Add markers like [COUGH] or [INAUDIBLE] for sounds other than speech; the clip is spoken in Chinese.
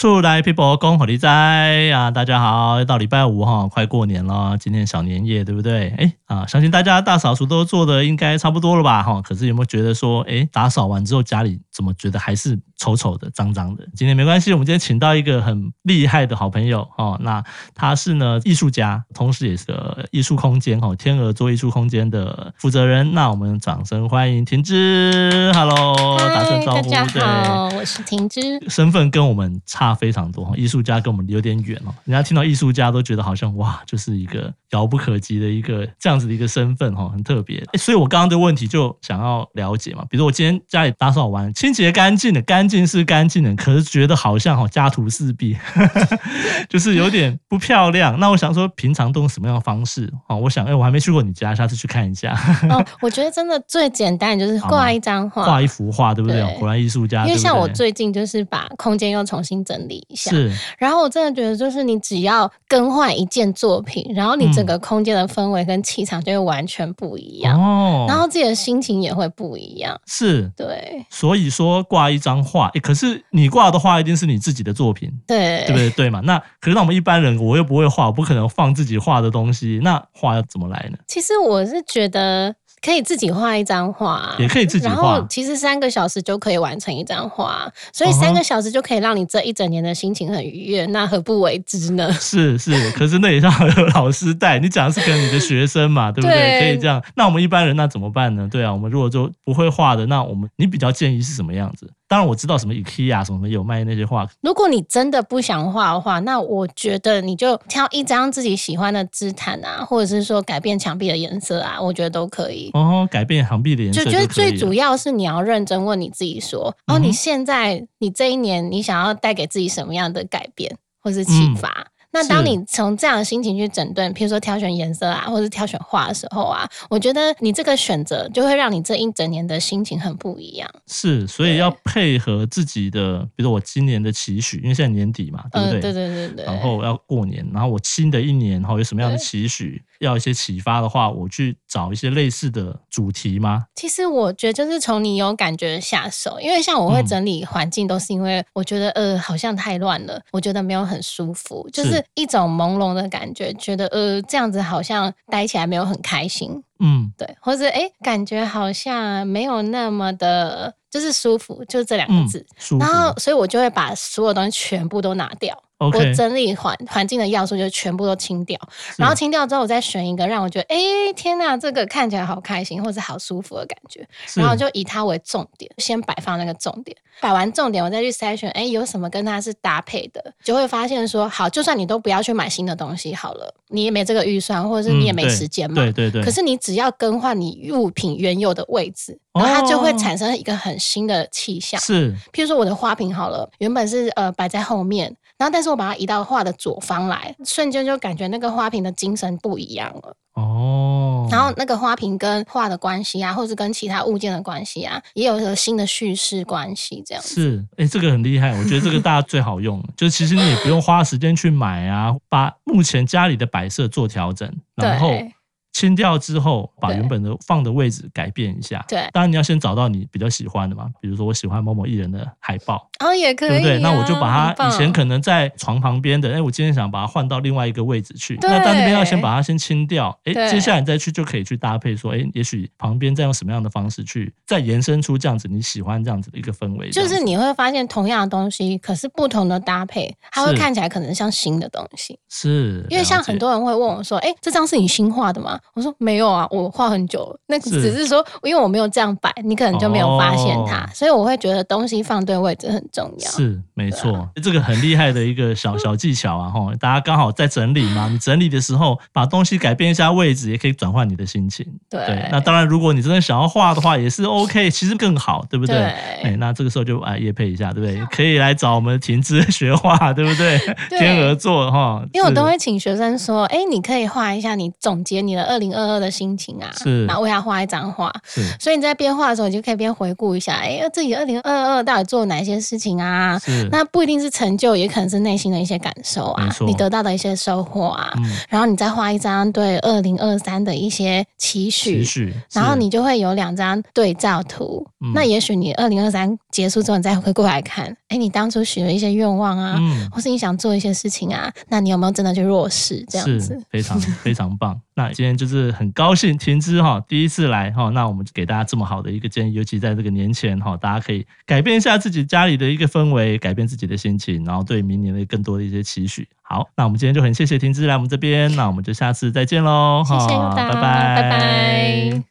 出来 people 讲互你知啊！大家好，又到礼拜五哈，快过年了，今天小年夜对不对？哎啊，相信大家大扫除都做的应该差不多了吧？哈，可是有没有觉得说，哎，打扫完之后家里怎么觉得还是丑丑的、脏脏的？今天没关系，我们今天请到一个很厉害的好朋友哦，那他是呢艺术家，同时也是个艺术空间哈天鹅座艺术空间的负责人。那我们掌声欢迎婷芝，Hello，打声招呼。大家好，我是婷芝，身份跟我们差。非常多，艺术家跟我们有点远哦。人家听到艺术家都觉得好像哇，就是一个遥不可及的一个这样子的一个身份哈，很特别。所以我刚刚的问题就想要了解嘛，比如我今天家里打扫完，清洁干净的，干净是干净的，可是觉得好像哈家徒四壁，[LAUGHS] 就是有点不漂亮。那我想说，平常都用什么样的方式？哦，我想，哎，我还没去过你家，下次去看一下。哦，我觉得真的最简单就是挂一张画，挂一幅画，对不对？果然艺术家。因为像我最近就是把空间又重新整理一下，是。然后我真的觉得，就是你只要更换一件作品，然后你整个空间的氛围跟气场就会完全不一样哦。然后自己的心情也会不一样。是，对。所以说挂一张画，可是你挂的画一定是你自己的作品，对，对不对？对嘛？那可是那我们一般人，我又不会画，我不可能放自己画的东西，那画要怎么来呢？其实我是觉得。可以自己画一张画，也可以自己画。然后其实三个小时就可以完成一张画，所以三个小时就可以让你这一整年的心情很愉悦。那何不为之呢？是是，可是那也要有老师带。你讲的是跟你的学生嘛，对不对？对，可以这样。那我们一般人那怎么办呢？对啊，我们如果就不会画的，那我们你比较建议是什么样子？当然我知道什么 IKEA 什么有卖那些画。如果你真的不想画的话，那我觉得你就挑一张自己喜欢的织毯啊，或者是说改变墙壁的颜色啊，我觉得都可以。哦，改变墙壁的颜色就，就觉得最主要是你要认真问你自己说，哦，你现在你这一年你想要带给自己什么样的改变或是启发？嗯那当你从这样的心情去整顿，譬如说挑选颜色啊，或者是挑选画的时候啊，我觉得你这个选择就会让你这一整年的心情很不一样。是，所以要配合自己的，比如说我今年的期许，因为现在年底嘛，对不对？嗯、对对对对。然后要过年，然后我新的一年然后有什么样的期许，要一些启发的话，我去找一些类似的主题吗？其实我觉得就是从你有感觉下手，因为像我会整理环境，都是因为我觉得、嗯、呃好像太乱了，我觉得没有很舒服，就是。一种朦胧的感觉，觉得呃这样子好像待起来没有很开心，嗯，对，或者哎感觉好像没有那么的，就是舒服，就是这两个字，嗯，然后所以我就会把所有东西全部都拿掉。我整理环环境的要素就全部都清掉，然后清掉之后，我再选一个让我觉得，哎、欸，天呐，这个看起来好开心或者好舒服的感觉，然后就以它为重点，先摆放那个重点，摆完重点，我再去筛选，哎、欸，有什么跟它是搭配的，就会发现说，好，就算你都不要去买新的东西好了，你也没这个预算，或者是你也没时间嘛，嗯、对对对。可是你只要更换你物品原有的位置，然后它就会产生一个很新的气象。是，譬如说我的花瓶好了，原本是呃摆在后面。然后，但是我把它移到画的左方来，瞬间就感觉那个花瓶的精神不一样了。哦。然后那个花瓶跟画的关系啊，或是跟其他物件的关系啊，也有一个新的叙事关系。这样是，哎，这个很厉害。我觉得这个大家最好用，就其实你也不用花时间去买啊，把目前家里的摆设做调整，然后。清掉之后，把原本的放的位置改变一下。对，当然你要先找到你比较喜欢的嘛，比如说我喜欢某某艺人的海报，哦，也可以、啊，对不对？那我就把它以前可能在床旁边的，哎，我今天想把它换到另外一个位置去。那到那边要先把它先清掉，哎，接下来你再去就可以去搭配说，哎，也许旁边再用什么样的方式去再延伸出这样子你喜欢这样子的一个氛围。就是你会发现同样的东西，可是不同的搭配，它会看起来可能像新的东西。是，因为像很多人会问我说，哎，这张是你新画的吗？我说没有啊，我画很久了。那只是说，因为我没有这样摆，你可能就没有发现它。哦、所以我会觉得东西放对位置很重要。是，没错，啊、这个很厉害的一个小 [LAUGHS] 小技巧啊！哈，大家刚好在整理嘛，你整理的时候把东西改变一下位置，也可以转换你的心情。对，对，那当然，如果你真的想要画的话，也是 OK，其实更好，对不对？对。哎，那这个时候就哎也配一下，对不对？可以来找我们婷芝 [LAUGHS] 学画，对不对？[LAUGHS] 对天鹅座哈，因为我都会请学生说，哎，你可以画一下，你总结你的二零二二的心。情啊，是，然后为他画一张画，是，所以你在边画的时候，你就可以边回顾一下，哎，自己二零二二到底做了哪些事情啊？是，那不一定是成就，也可能是内心的一些感受啊，你得到的一些收获啊，嗯、然后你再画一张对二零二三的一些期许，期许，然后你就会有两张对照图，嗯、那也许你二零二三结束之后，你再回过来看。哎，你当初许了一些愿望啊，嗯，或是你想做一些事情啊，那你有没有真的去落实？这样子非常非常棒。那今天就是很高兴婷芝哈第一次来哈，那我们就给大家这么好的一个建议，尤其在这个年前哈，大家可以改变一下自己家里的一个氛围，改变自己的心情，然后对明年的更多的一些期许。好，那我们今天就很谢谢婷芝来我们这边，那我们就下次再见喽，谢谢，拜拜，拜拜。